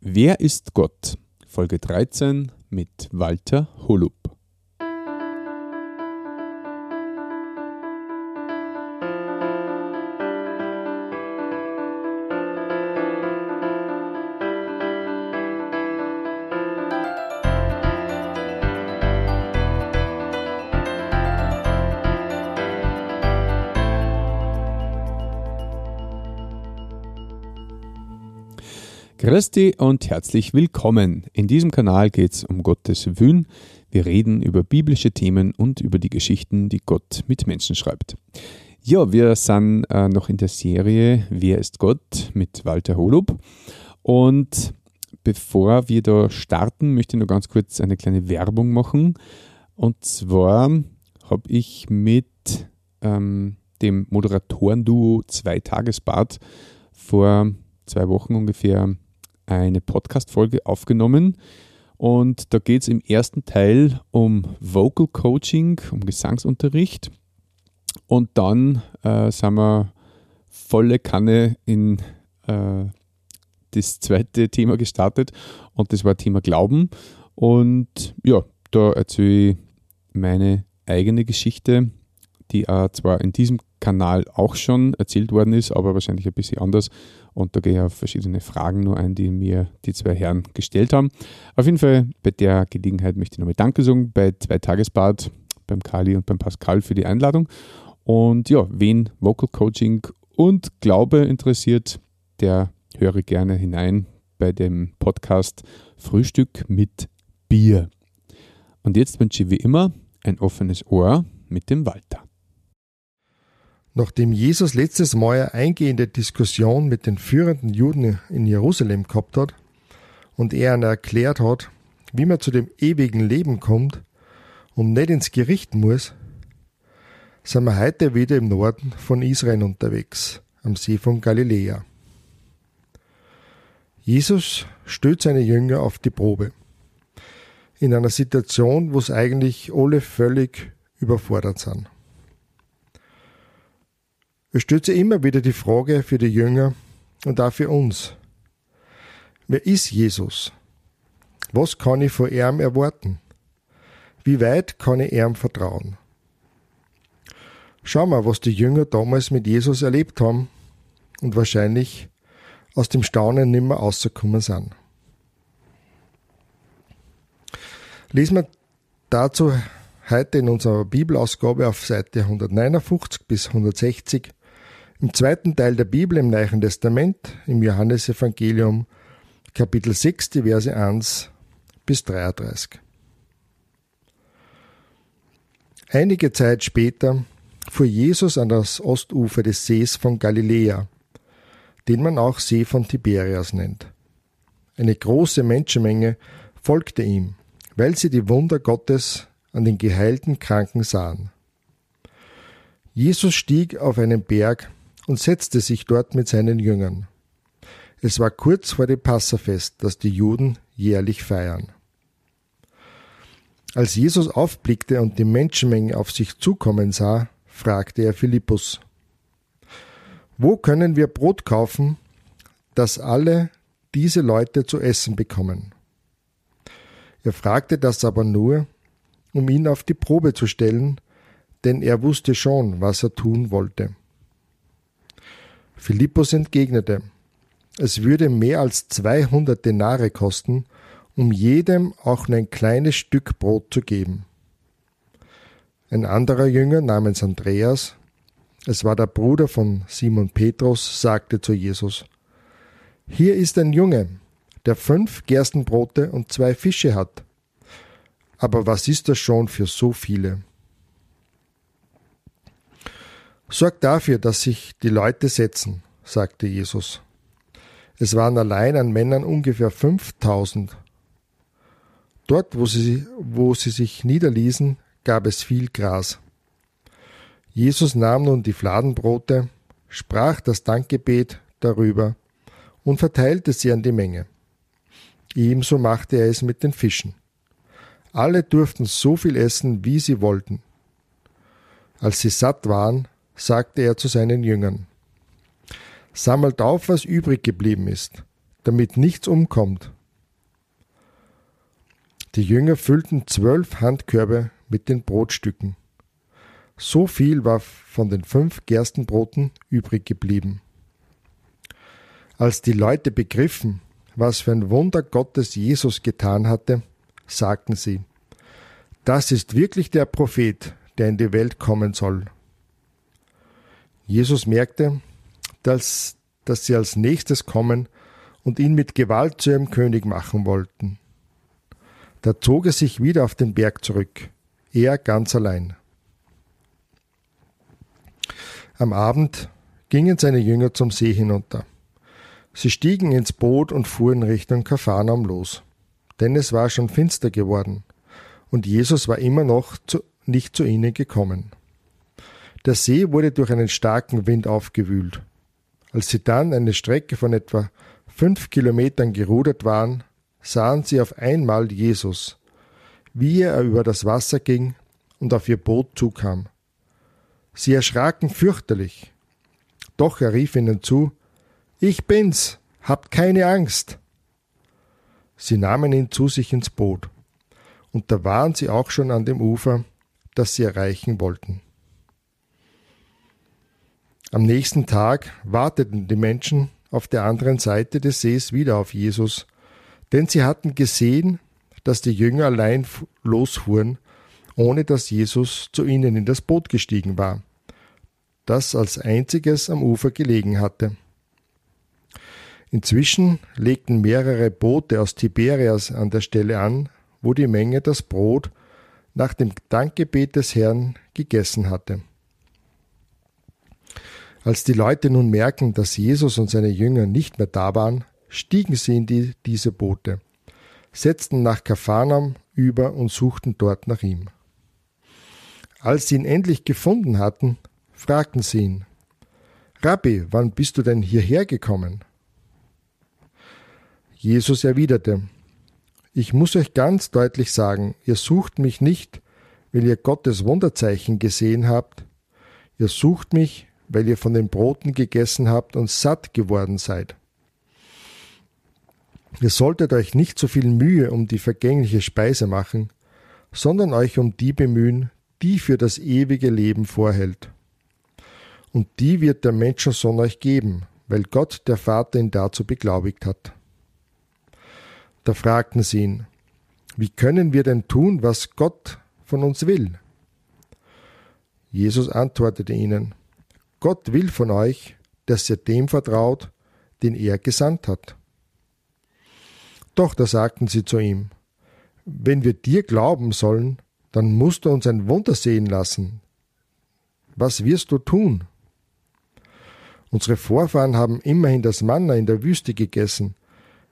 Wer ist Gott? Folge 13 mit Walter Holub. Christi und herzlich willkommen. In diesem Kanal geht es um Gottes Wün. Wir reden über biblische Themen und über die Geschichten, die Gott mit Menschen schreibt. Ja, wir sind äh, noch in der Serie Wer ist Gott mit Walter Holub. Und bevor wir da starten, möchte ich noch ganz kurz eine kleine Werbung machen. Und zwar habe ich mit ähm, dem Moderatoren-Duo Zwei Tagesbad vor zwei Wochen ungefähr eine Podcast-Folge aufgenommen. Und da geht es im ersten Teil um Vocal Coaching, um Gesangsunterricht. Und dann äh, sind wir volle Kanne in äh, das zweite Thema gestartet und das war Thema Glauben. Und ja, da erzähle ich meine eigene Geschichte, die äh, zwar in diesem Kanal auch schon erzählt worden ist, aber wahrscheinlich ein bisschen anders. Und da gehe ich auf verschiedene Fragen nur ein, die mir die zwei Herren gestellt haben. Auf jeden Fall bei der Gelegenheit möchte ich nochmal Danke sagen bei zwei Tagesbad, beim Kali und beim Pascal für die Einladung. Und ja, wen Vocal Coaching und Glaube interessiert, der höre gerne hinein bei dem Podcast Frühstück mit Bier. Und jetzt wünsche ich wie immer ein offenes Ohr mit dem Walter. Nachdem Jesus letztes Mal eine eingehende Diskussion mit den führenden Juden in Jerusalem gehabt hat und er ihnen erklärt hat, wie man zu dem ewigen Leben kommt und nicht ins Gericht muss, sind wir heute wieder im Norden von Israel unterwegs, am See von Galiläa. Jesus stellt seine Jünger auf die Probe. In einer Situation, wo es eigentlich alle völlig überfordert sind. Es sich immer wieder die Frage für die Jünger und auch für uns. Wer ist Jesus? Was kann ich von ihm erwarten? Wie weit kann ich ihm vertrauen? Schauen wir, was die Jünger damals mit Jesus erlebt haben und wahrscheinlich aus dem Staunen nimmer rausgekommen sind. Lesen wir dazu heute in unserer Bibelausgabe auf Seite 159 bis 160 im zweiten Teil der Bibel im Neuen Testament, im Johannesevangelium, Kapitel 6, die Verse 1 bis 33. Einige Zeit später fuhr Jesus an das Ostufer des Sees von Galiläa, den man auch See von Tiberias nennt. Eine große Menschenmenge folgte ihm, weil sie die Wunder Gottes an den geheilten Kranken sahen. Jesus stieg auf einen Berg und setzte sich dort mit seinen Jüngern. Es war kurz vor dem Passafest, das die Juden jährlich feiern. Als Jesus aufblickte und die Menschenmenge auf sich zukommen sah, fragte er Philippus, Wo können wir Brot kaufen, dass alle diese Leute zu essen bekommen? Er fragte das aber nur, um ihn auf die Probe zu stellen, denn er wusste schon, was er tun wollte. Philippus entgegnete, es würde mehr als 200 Denare kosten, um jedem auch nur ein kleines Stück Brot zu geben. Ein anderer Jünger namens Andreas, es war der Bruder von Simon Petrus, sagte zu Jesus, Hier ist ein Junge, der fünf Gerstenbrote und zwei Fische hat. Aber was ist das schon für so viele? Sorg dafür, dass sich die Leute setzen, sagte Jesus. Es waren allein an Männern ungefähr 5000. Dort, wo sie, wo sie sich niederließen, gab es viel Gras. Jesus nahm nun die Fladenbrote, sprach das Dankgebet darüber und verteilte sie an die Menge. Ebenso machte er es mit den Fischen. Alle durften so viel essen, wie sie wollten. Als sie satt waren, sagte er zu seinen Jüngern, Sammelt auf, was übrig geblieben ist, damit nichts umkommt. Die Jünger füllten zwölf Handkörbe mit den Brotstücken. So viel war von den fünf Gerstenbroten übrig geblieben. Als die Leute begriffen, was für ein Wunder Gottes Jesus getan hatte, sagten sie, das ist wirklich der Prophet, der in die Welt kommen soll. Jesus merkte, dass, dass sie als nächstes kommen und ihn mit Gewalt zu ihrem König machen wollten. Da zog er sich wieder auf den Berg zurück, er ganz allein. Am Abend gingen seine Jünger zum See hinunter. Sie stiegen ins Boot und fuhren Richtung Kapharnaum los, denn es war schon finster geworden, und Jesus war immer noch zu, nicht zu ihnen gekommen. Der See wurde durch einen starken Wind aufgewühlt. Als sie dann eine Strecke von etwa fünf Kilometern gerudert waren, sahen sie auf einmal Jesus, wie er über das Wasser ging und auf ihr Boot zukam. Sie erschraken fürchterlich. Doch er rief ihnen zu, Ich bin's, habt keine Angst. Sie nahmen ihn zu sich ins Boot, und da waren sie auch schon an dem Ufer, das sie erreichen wollten. Am nächsten Tag warteten die Menschen auf der anderen Seite des Sees wieder auf Jesus, denn sie hatten gesehen, dass die Jünger allein losfuhren, ohne dass Jesus zu ihnen in das Boot gestiegen war das als einziges am Ufer gelegen hatte. Inzwischen legten mehrere Boote aus Tiberias an der Stelle an, wo die Menge das Brot nach dem Dankgebet des Herrn gegessen hatte. Als die Leute nun merken, dass Jesus und seine Jünger nicht mehr da waren, stiegen sie in die, diese Boote, setzten nach Kapharnaum über und suchten dort nach ihm. Als sie ihn endlich gefunden hatten, fragten sie ihn, Rabbi, wann bist du denn hierher gekommen? Jesus erwiderte, Ich muss euch ganz deutlich sagen, ihr sucht mich nicht, weil ihr Gottes Wunderzeichen gesehen habt, ihr sucht mich, weil ihr von den Broten gegessen habt und satt geworden seid. Ihr solltet euch nicht so viel Mühe um die vergängliche Speise machen, sondern euch um die bemühen, die für das ewige Leben vorhält und die wird der Menschensohn euch geben, weil Gott der Vater ihn dazu beglaubigt hat. Da fragten sie ihn, wie können wir denn tun, was Gott von uns will? Jesus antwortete ihnen, Gott will von euch, dass ihr dem vertraut, den er gesandt hat. Doch da sagten sie zu ihm, wenn wir dir glauben sollen, dann musst du uns ein Wunder sehen lassen. Was wirst du tun? Unsere Vorfahren haben immerhin das Manna in der Wüste gegessen,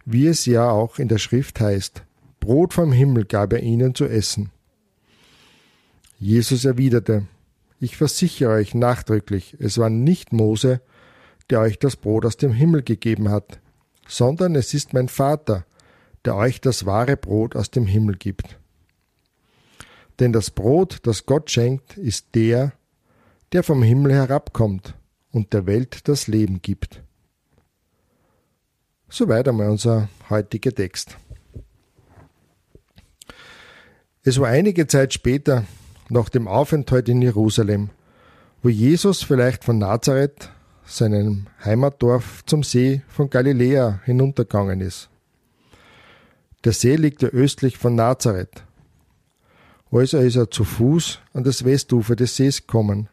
wie es ja auch in der Schrift heißt. Brot vom Himmel gab er ihnen zu essen. Jesus erwiderte, ich versichere euch nachdrücklich, es war nicht Mose, der euch das Brot aus dem Himmel gegeben hat, sondern es ist mein Vater, der euch das wahre Brot aus dem Himmel gibt. Denn das Brot, das Gott schenkt, ist der, der vom Himmel herabkommt und der Welt das Leben gibt. Soweit einmal unser heutiger Text. Es war einige Zeit später, nach dem Aufenthalt in Jerusalem, wo Jesus vielleicht von Nazareth, seinem Heimatdorf, zum See von Galiläa hinuntergegangen ist. Der See liegt ja östlich von Nazareth. Also ist er zu Fuß an das Westufer des Sees gekommen.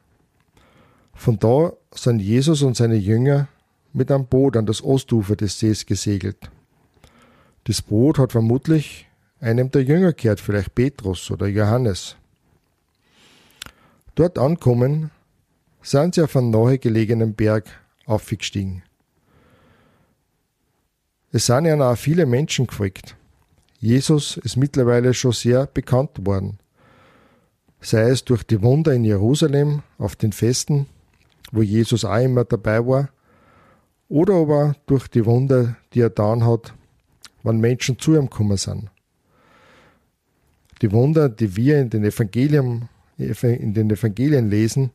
Von da sind Jesus und seine Jünger mit einem Boot an das Ostufer des Sees gesegelt. Das Boot hat vermutlich einem der Jünger gehört, vielleicht Petrus oder Johannes. Dort ankommen, sind sie auf einen nahe gelegenen Berg aufgestiegen. Es sind ja auch viele Menschen gefolgt. Jesus ist mittlerweile schon sehr bekannt worden. Sei es durch die Wunder in Jerusalem auf den Festen wo Jesus auch immer dabei war, oder aber durch die Wunder, die er getan hat, wenn Menschen zu ihm gekommen sind. Die Wunder, die wir in den Evangelien, in den Evangelien lesen,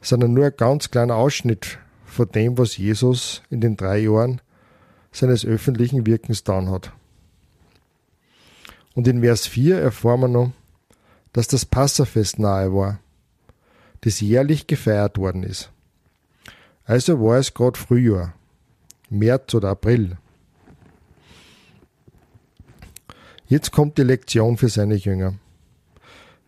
sind nur ein ganz kleiner Ausschnitt von dem, was Jesus in den drei Jahren seines öffentlichen Wirkens getan hat. Und in Vers 4 erfahren wir noch, dass das Passafest nahe war, das jährlich gefeiert worden ist. Also war es gerade Frühjahr, März oder April. Jetzt kommt die Lektion für seine Jünger.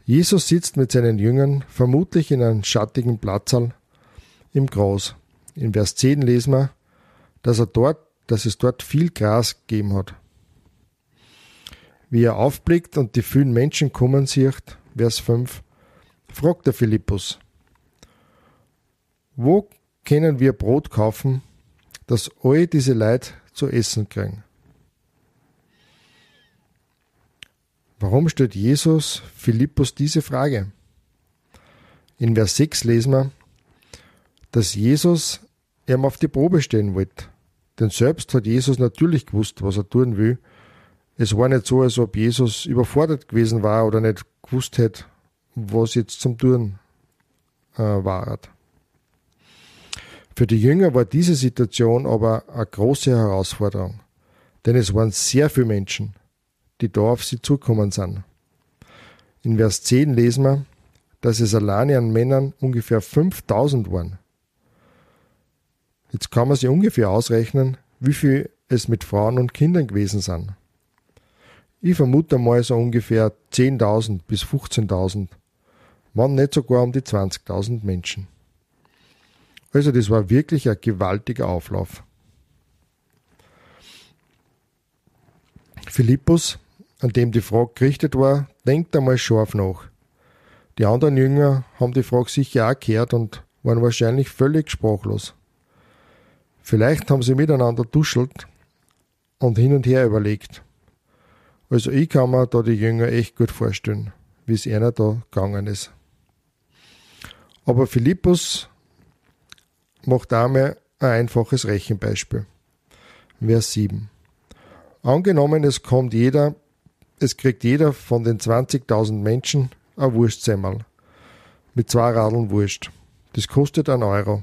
Jesus sitzt mit seinen Jüngern vermutlich in einem schattigen Platzsaal im Gras. In Vers 10 lesen wir, dass er dort, dass es dort viel Gras gegeben hat. Wie er aufblickt und die vielen Menschen kommen sieht, Vers 5, fragt der Philippus, wo können wir Brot kaufen, dass all diese Leid zu essen kriegen? Warum stellt Jesus Philippus diese Frage? In Vers 6 lesen wir, dass Jesus ihm auf die Probe stellen wollte. Denn selbst hat Jesus natürlich gewusst, was er tun will. Es war nicht so, als ob Jesus überfordert gewesen war oder nicht gewusst hätte, was jetzt zum Tun äh, war. Für die Jünger war diese Situation aber eine große Herausforderung, denn es waren sehr viele Menschen, die da auf sie zukommen sind. In Vers 10 lesen wir, dass es alleine an Männern ungefähr 5000 waren. Jetzt kann man sich ungefähr ausrechnen, wie viel es mit Frauen und Kindern gewesen sind. Ich vermute mal so ungefähr 10.000 bis 15.000, man nicht sogar um die 20.000 Menschen. Also das war wirklich ein gewaltiger Auflauf. Philippus an dem die Frage gerichtet war, denkt einmal scharf nach. Die anderen Jünger haben die Frage sicher auch gehört und waren wahrscheinlich völlig sprachlos. Vielleicht haben sie miteinander duschelt und hin und her überlegt. Also ich kann mir da die Jünger echt gut vorstellen, wie es einer da gegangen ist. Aber Philippus macht einmal ein einfaches Rechenbeispiel. Vers 7. Angenommen, es kommt jeder es kriegt jeder von den 20.000 Menschen ein Wurstsemmel. Mit zwei Radeln Wurst. Das kostet einen Euro.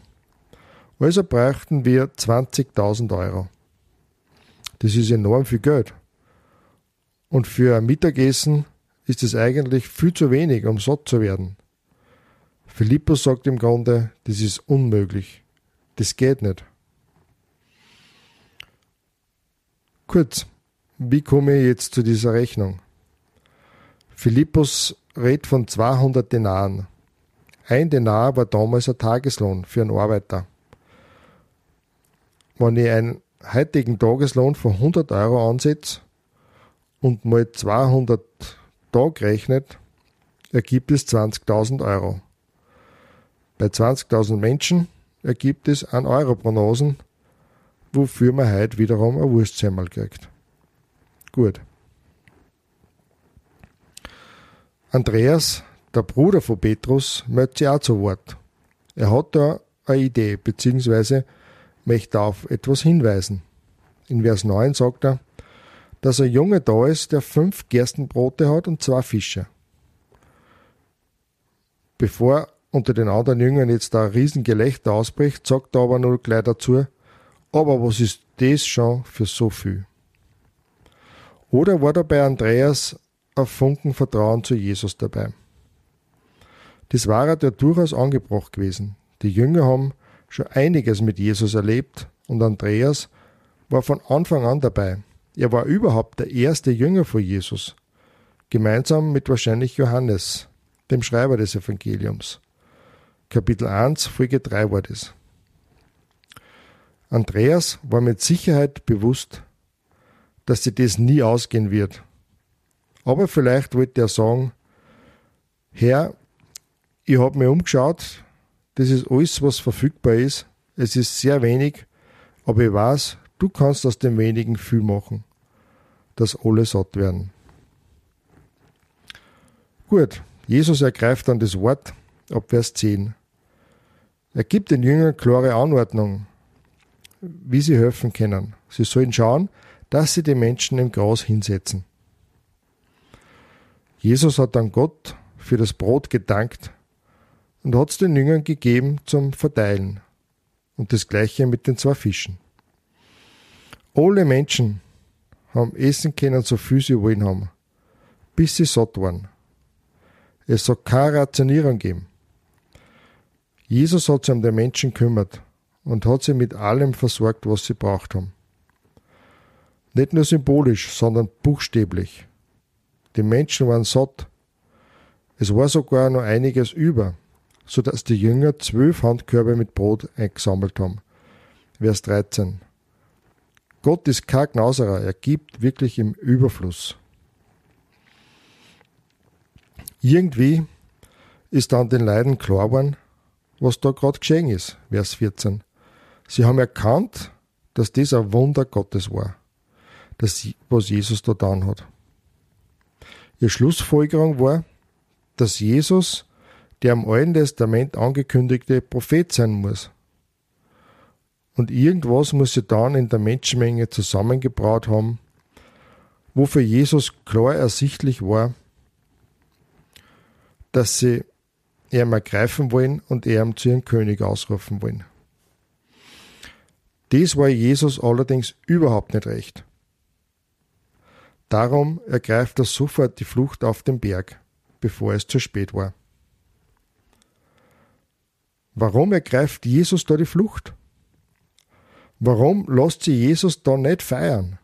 Also bräuchten wir 20.000 Euro. Das ist enorm viel Geld. Und für ein Mittagessen ist es eigentlich viel zu wenig, um satt zu werden. Philippus sagt im Grunde, das ist unmöglich. Das geht nicht. Kurz, wie komme ich jetzt zu dieser Rechnung? Philippus redet von 200 Denaren. Ein Denar war damals ein Tageslohn für einen Arbeiter. Wenn ich einen heutigen Tageslohn von 100 Euro ansetze und mal 200 Tage rechnet, ergibt es 20.000 Euro. Bei 20.000 Menschen ergibt es 1 Euro Prognosen, wofür man heute wiederum ein Wurstsemmel kriegt. Gut. Andreas, der Bruder von Petrus, möchte sich auch zu Wort. Er hat da eine Idee, beziehungsweise möchte auf etwas hinweisen. In Vers 9 sagt er, dass ein Junge da ist, der fünf Gerstenbrote hat und zwei Fische. Bevor unter den anderen Jüngern jetzt da ein Riesengelächter ausbricht, sagt er aber nur gleich dazu, aber was ist das schon für so viel? Oder war da bei Andreas ein Funken Vertrauen zu Jesus dabei? Das war ja durchaus angebracht gewesen. Die Jünger haben schon einiges mit Jesus erlebt und Andreas war von Anfang an dabei. Er war überhaupt der erste Jünger von Jesus, gemeinsam mit wahrscheinlich Johannes, dem Schreiber des Evangeliums. Kapitel 1, Folge 3 war das. Andreas war mit Sicherheit bewusst, dass sie das nie ausgehen wird. Aber vielleicht wollte er sagen, Herr, ich habe mir umgeschaut, das ist alles, was verfügbar ist. Es ist sehr wenig, aber ich weiß, du kannst aus dem wenigen viel machen, dass alle satt werden. Gut, Jesus ergreift dann das Wort ab Vers 10. Er gibt den Jüngern klare Anordnung, wie sie helfen können. Sie sollen schauen, dass sie die Menschen im Gras hinsetzen. Jesus hat dann Gott für das Brot gedankt und hat es den Jüngern gegeben zum Verteilen. Und das gleiche mit den zwei Fischen. Alle Menschen haben essen können, so viel sie wollen haben, bis sie satt waren. Es soll keine Rationierung geben. Jesus hat sich um die Menschen kümmert und hat sie mit allem versorgt, was sie braucht haben. Nicht nur symbolisch, sondern buchstäblich. Die Menschen waren satt. Es war sogar noch einiges über, so dass die Jünger zwölf Handkörbe mit Brot eingesammelt haben. Vers 13. Gott ist kein Gnauserer, er gibt wirklich im Überfluss. Irgendwie ist dann den Leiden klar geworden, was da gerade geschehen ist, Vers 14. Sie haben erkannt, dass das ein Wunder Gottes war, das, was Jesus da getan hat. Ihre Schlussfolgerung war, dass Jesus der im Alten Testament angekündigte Prophet sein muss. Und irgendwas muss sie dann in der Menschenmenge zusammengebraut haben, wo für Jesus klar ersichtlich war, dass sie er ergreifen wollen und er zu ihrem König ausrufen wollen. Dies war Jesus allerdings überhaupt nicht recht. Darum ergreift er sofort die Flucht auf den Berg, bevor es zu spät war. Warum ergreift Jesus da die Flucht? Warum lässt sie Jesus da nicht feiern?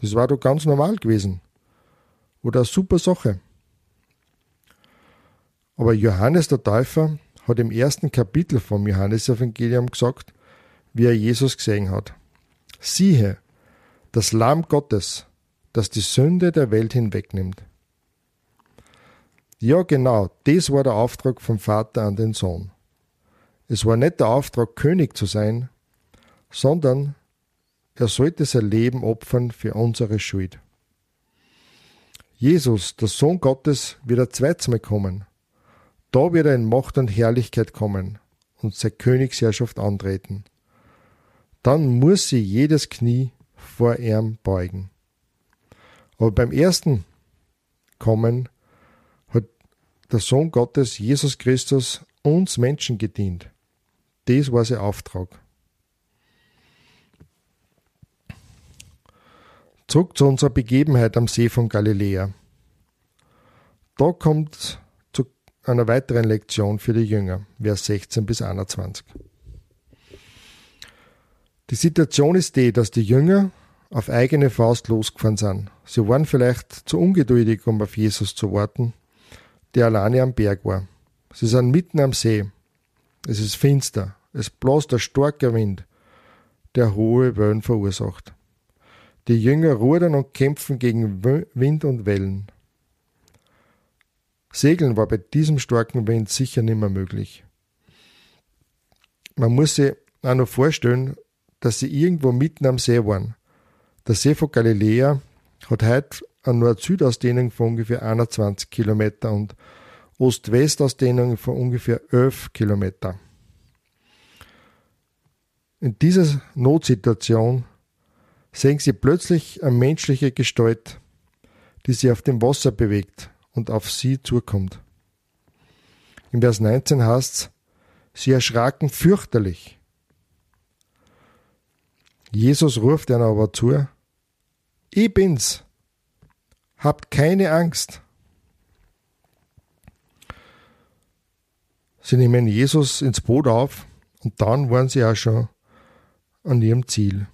Das war doch ganz normal gewesen. Oder eine super Sache. Aber Johannes der Täufer hat im ersten Kapitel vom Johannesevangelium gesagt, wie er Jesus gesehen hat. Siehe, das Lamm Gottes, das die Sünde der Welt hinwegnimmt. Ja, genau, das war der Auftrag vom Vater an den Sohn. Es war nicht der Auftrag, König zu sein, sondern er sollte sein Leben opfern für unsere Schuld. Jesus, der Sohn Gottes, wird ein zweites Mal kommen. Da wird er in Macht und Herrlichkeit kommen und seine Königsherrschaft antreten. Dann muss sie jedes Knie vor ihm beugen. Aber beim ersten Kommen hat der Sohn Gottes, Jesus Christus, uns Menschen gedient. Das war sein Auftrag. Zurück zu unserer Begebenheit am See von Galiläa. Da kommt einer weiteren Lektion für die Jünger, Vers 16 bis 21. Die Situation ist die, dass die Jünger auf eigene Faust losgefahren sind. Sie waren vielleicht zu ungeduldig, um auf Jesus zu warten, der alleine am Berg war. Sie sind mitten am See. Es ist finster. Es bläst ein starker Wind, der hohe Wellen verursacht. Die Jünger rudern und kämpfen gegen Wind und Wellen. Segeln war bei diesem starken Wind sicher nicht mehr möglich. Man muss sich auch noch vorstellen, dass sie irgendwo mitten am See waren. Der See von Galiläa hat heute eine Nord-Süd-Ausdehnung von ungefähr 21 Kilometer und Ost-West-Ausdehnung von ungefähr 11 Kilometer. In dieser Notsituation sehen sie plötzlich eine menschliche Gestalt, die sich auf dem Wasser bewegt und auf sie zukommt. Im Vers 19 heißt es, sie erschraken fürchterlich. Jesus ruft ihnen aber zu, ich bin's, habt keine Angst. Sie nehmen Jesus ins Boot auf und dann waren sie auch schon an ihrem Ziel.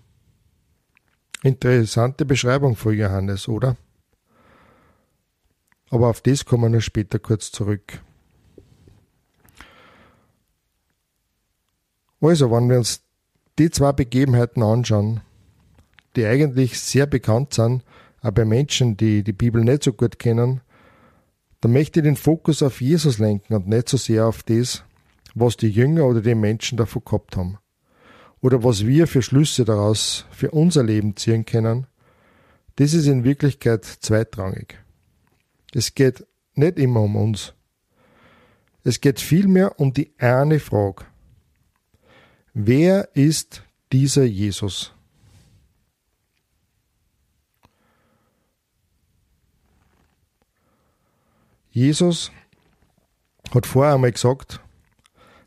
Interessante Beschreibung von Johannes, oder? Aber auf das kommen wir später kurz zurück. Also, wenn wir uns die zwei Begebenheiten anschauen, die eigentlich sehr bekannt sind, auch bei Menschen, die die Bibel nicht so gut kennen, dann möchte ich den Fokus auf Jesus lenken und nicht so sehr auf das, was die Jünger oder die Menschen davon gehabt haben. Oder was wir für Schlüsse daraus für unser Leben ziehen können. Das ist in Wirklichkeit zweitrangig. Es geht nicht immer um uns. Es geht vielmehr um die eine Frage. Wer ist dieser Jesus? Jesus hat vorher einmal gesagt,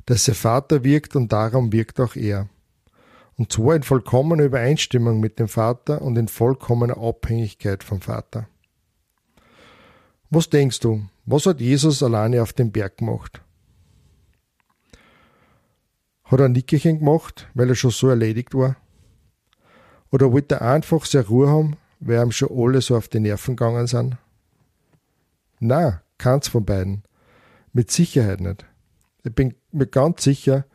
dass sein Vater wirkt und darum wirkt auch er. Und zwar in vollkommener Übereinstimmung mit dem Vater und in vollkommener Abhängigkeit vom Vater. Was denkst du, was hat Jesus alleine auf dem Berg gemacht? Hat er ein Nickerchen gemacht, weil er schon so erledigt war? Oder wollte er einfach sehr Ruhe haben, weil ihm schon alle so auf die Nerven gegangen sind? Na, keins von beiden. Mit Sicherheit nicht. Ich bin mir ganz sicher,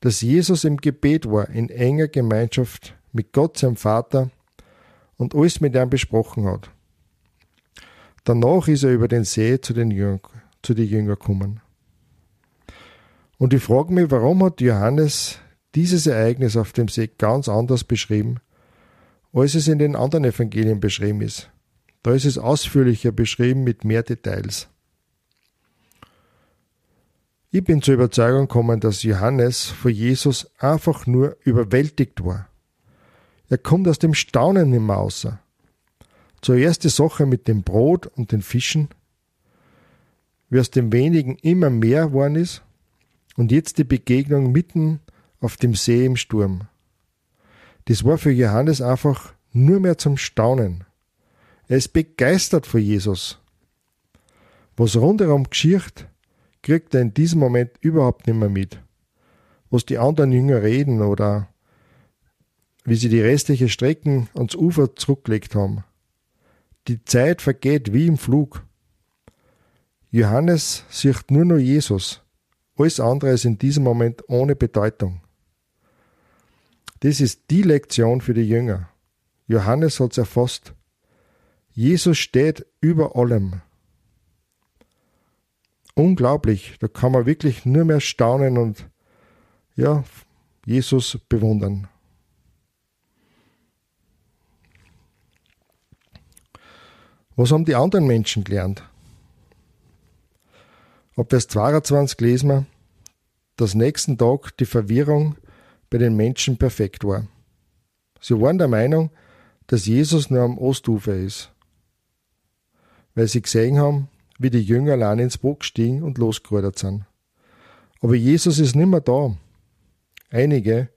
dass Jesus im Gebet war, in enger Gemeinschaft mit Gott, seinem Vater, und alles mit ihm besprochen hat. Danach ist er über den See zu den Jüngern, zu den gekommen. Und ich frage mich, warum hat Johannes dieses Ereignis auf dem See ganz anders beschrieben, als es in den anderen Evangelien beschrieben ist. Da ist es ausführlicher beschrieben mit mehr Details. Ich bin zur Überzeugung gekommen, dass Johannes vor Jesus einfach nur überwältigt war. Er kommt aus dem Staunen nicht mehr außer. Zuerst die Sache mit dem Brot und den Fischen, wie aus dem wenigen immer mehr geworden ist, und jetzt die Begegnung mitten auf dem See im Sturm. Das war für Johannes einfach nur mehr zum Staunen. Er ist begeistert vor Jesus. Was rundherum geschieht, kriegt er in diesem Moment überhaupt nicht mehr mit. Was die anderen Jünger reden oder wie sie die restliche Strecken ans Ufer zurückgelegt haben. Die Zeit vergeht wie im Flug. Johannes sieht nur noch Jesus. Alles andere ist in diesem Moment ohne Bedeutung. Das ist die Lektion für die Jünger. Johannes hat es erfasst. Jesus steht über allem. Unglaublich, da kann man wirklich nur mehr staunen und ja, Jesus bewundern. Was haben die anderen Menschen gelernt? Ab Vers 22 lesen wir, dass nächsten Tag die Verwirrung bei den Menschen perfekt war. Sie waren der Meinung, dass Jesus nur am Ostufer ist, weil sie gesehen haben, wie die Jünger allein ins Boot gestiegen und losgerudert sind. Aber Jesus ist nimmer da. Einige,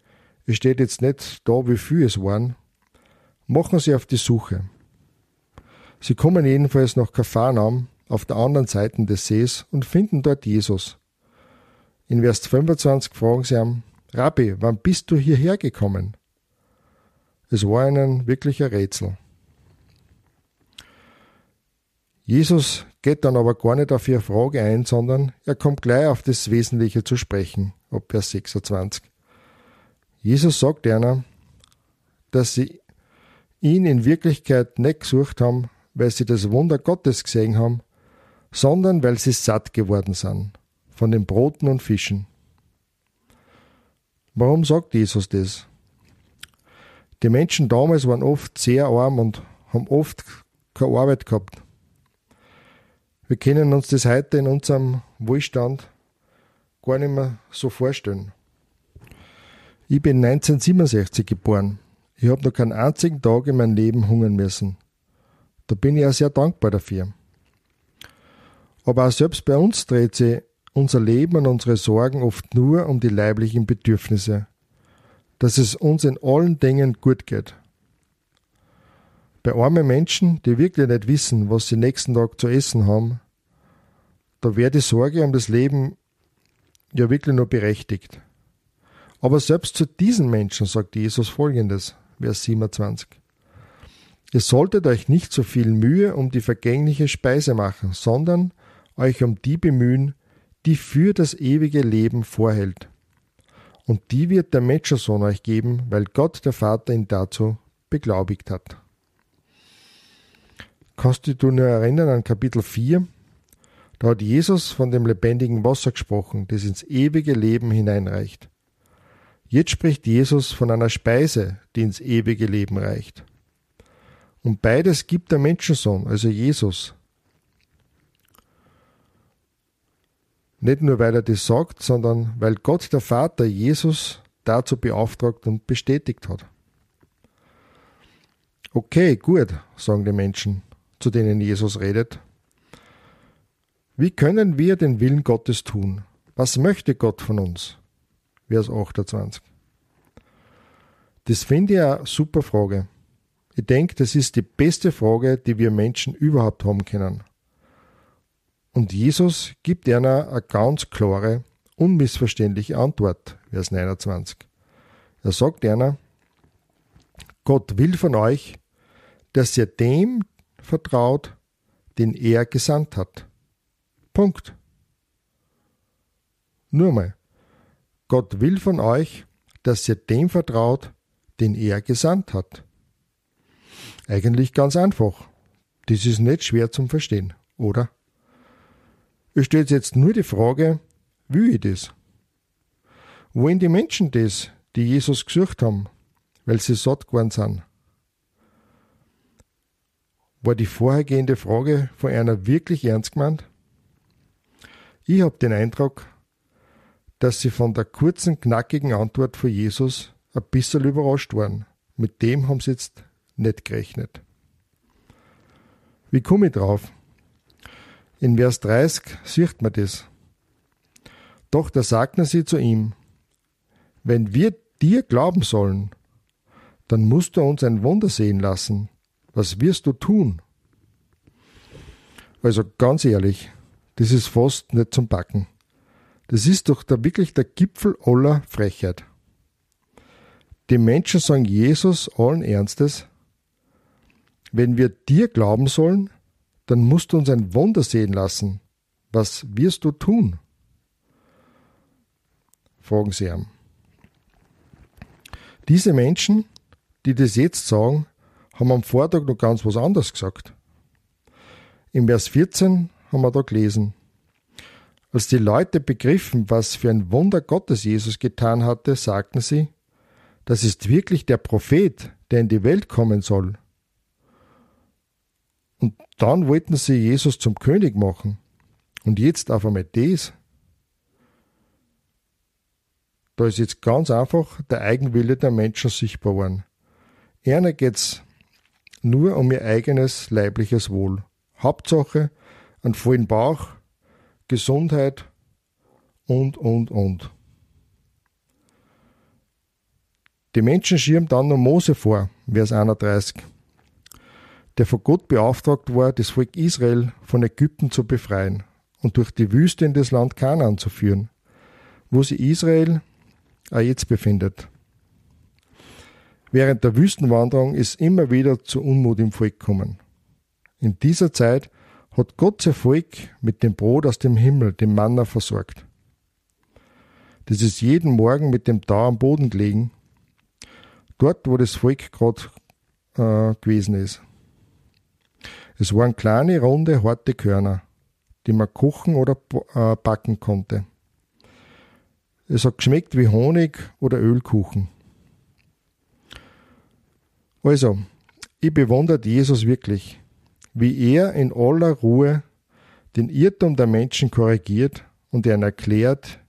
es steht jetzt nicht da, wie viele es waren, machen sie auf die Suche. Sie kommen jedenfalls nach Kapharnaum auf der anderen Seite des Sees und finden dort Jesus. In Vers 25 fragen sie ihn, Rabbi, wann bist du hierher gekommen? Es war ihnen wirklich ein Rätsel. Jesus geht dann aber gar nicht auf ihre Frage ein, sondern er kommt gleich auf das Wesentliche zu sprechen, ab Vers 26. Jesus sagt einer, dass sie ihn in Wirklichkeit nicht gesucht haben, weil sie das Wunder Gottes gesehen haben, sondern weil sie satt geworden sind von den Broten und Fischen. Warum sagt Jesus das? Die Menschen damals waren oft sehr arm und haben oft keine Arbeit gehabt. Wir können uns das heute in unserem Wohlstand gar nicht mehr so vorstellen. Ich bin 1967 geboren. Ich habe noch keinen einzigen Tag in meinem Leben hungern müssen. Da bin ich auch sehr dankbar dafür. Aber auch selbst bei uns dreht sich unser Leben und unsere Sorgen oft nur um die leiblichen Bedürfnisse, dass es uns in allen Dingen gut geht. Bei armen Menschen, die wirklich nicht wissen, was sie nächsten Tag zu essen haben, da wäre die Sorge um das Leben ja wirklich nur berechtigt. Aber selbst zu diesen Menschen sagt Jesus folgendes, Vers 27. Ihr solltet euch nicht so viel Mühe um die vergängliche Speise machen, sondern euch um die bemühen, die für das ewige Leben vorhält. Und die wird der Menschensohn euch geben, weil Gott der Vater ihn dazu beglaubigt hat. Kannst du dich nur erinnern an Kapitel 4? Da hat Jesus von dem lebendigen Wasser gesprochen, das ins ewige Leben hineinreicht. Jetzt spricht Jesus von einer Speise, die ins ewige Leben reicht. Und beides gibt der Menschensohn, also Jesus. Nicht nur, weil er das sagt, sondern weil Gott der Vater Jesus dazu beauftragt und bestätigt hat. Okay, gut, sagen die Menschen, zu denen Jesus redet. Wie können wir den Willen Gottes tun? Was möchte Gott von uns? Vers 28. Das finde ich eine super Frage. Ich denke, das ist die beste Frage, die wir Menschen überhaupt haben können. Und Jesus gibt einer eine ganz klare, unmissverständliche Antwort, Vers 29. Er sagt einer, Gott will von euch, dass ihr dem vertraut, den er gesandt hat. Punkt. Nur mal. Gott will von euch, dass ihr dem vertraut, den er gesandt hat. Eigentlich ganz einfach. Das ist nicht schwer zum Verstehen, oder? Es stellt jetzt nur die Frage, wie ich das? Wollen die Menschen das, die Jesus gesucht haben, weil sie satt geworden sind? War die vorhergehende Frage von einer wirklich ernst gemeint? Ich habe den Eindruck, dass sie von der kurzen, knackigen Antwort von Jesus ein bisschen überrascht waren. Mit dem haben sie jetzt nicht gerechnet. Wie komme ich drauf? In Vers 30 sieht man das. Doch da sagten sie zu ihm, wenn wir dir glauben sollen, dann musst du uns ein Wunder sehen lassen. Was wirst du tun? Also ganz ehrlich, das ist fast nicht zum Backen. Das ist doch da wirklich der Gipfel aller Frechheit. Die Menschen sagen Jesus allen Ernstes, wenn wir dir glauben sollen, dann musst du uns ein Wunder sehen lassen. Was wirst du tun? Fragen sie ihm. Diese Menschen, die das jetzt sagen, haben am Vortag noch ganz was anderes gesagt. Im Vers 14 haben wir da gelesen. Als die Leute begriffen, was für ein Wunder Gottes Jesus getan hatte, sagten sie, das ist wirklich der Prophet, der in die Welt kommen soll. Und dann wollten sie Jesus zum König machen. Und jetzt auf einmal das. Da ist jetzt ganz einfach der Eigenwille der Menschen sichtbar worden. Einer geht's nur um ihr eigenes leibliches Wohl. Hauptsache einen vollen Bauch, Gesundheit und, und, und. Die Menschen schirmen dann noch Mose vor, Vers 31 der von Gott beauftragt war, das Volk Israel von Ägypten zu befreien und durch die Wüste in das Land Kanaan zu führen, wo sich Israel auch jetzt befindet. Während der Wüstenwanderung ist immer wieder zu Unmut im Volk gekommen. In dieser Zeit hat Gott sein Volk mit dem Brot aus dem Himmel, dem Manna, versorgt. Das ist jeden Morgen mit dem Tau am Boden gelegen, dort wo das Volk gerade äh, gewesen ist. Es waren kleine, runde, harte Körner, die man kochen oder äh, backen konnte. Es hat geschmeckt wie Honig oder Ölkuchen. Also, ich bewundere Jesus wirklich, wie er in aller Ruhe den Irrtum der Menschen korrigiert und ihnen erklärt,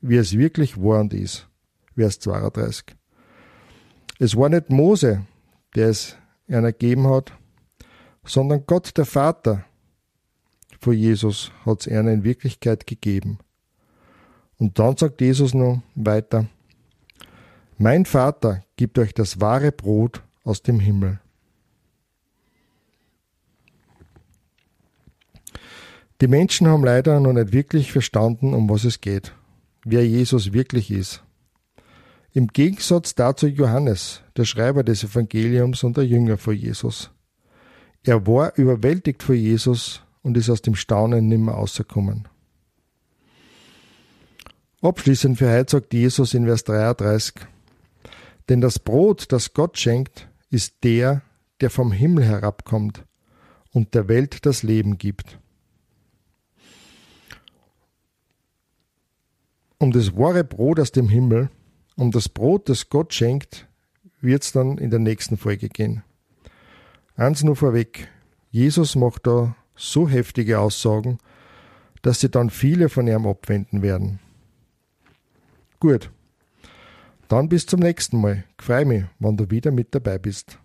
wie es wirklich war und ist. Vers 32. Es war nicht Mose, der es ihnen ergeben hat, sondern Gott der Vater vor Jesus hat es einer in Wirklichkeit gegeben. Und dann sagt Jesus noch weiter, mein Vater gibt euch das wahre Brot aus dem Himmel. Die Menschen haben leider noch nicht wirklich verstanden, um was es geht, wer Jesus wirklich ist. Im Gegensatz dazu Johannes, der Schreiber des Evangeliums und der Jünger vor Jesus. Er war überwältigt vor Jesus und ist aus dem Staunen nimmer rausgekommen. Abschließend für heute sagt Jesus in Vers 33, denn das Brot, das Gott schenkt, ist der, der vom Himmel herabkommt und der Welt das Leben gibt. Um das wahre Brot aus dem Himmel, um das Brot, das Gott schenkt, wird es dann in der nächsten Folge gehen. Eins nur vorweg. Jesus macht da so heftige Aussagen, dass sie dann viele von ihm abwenden werden. Gut. Dann bis zum nächsten Mal. Freue mich, wenn du wieder mit dabei bist.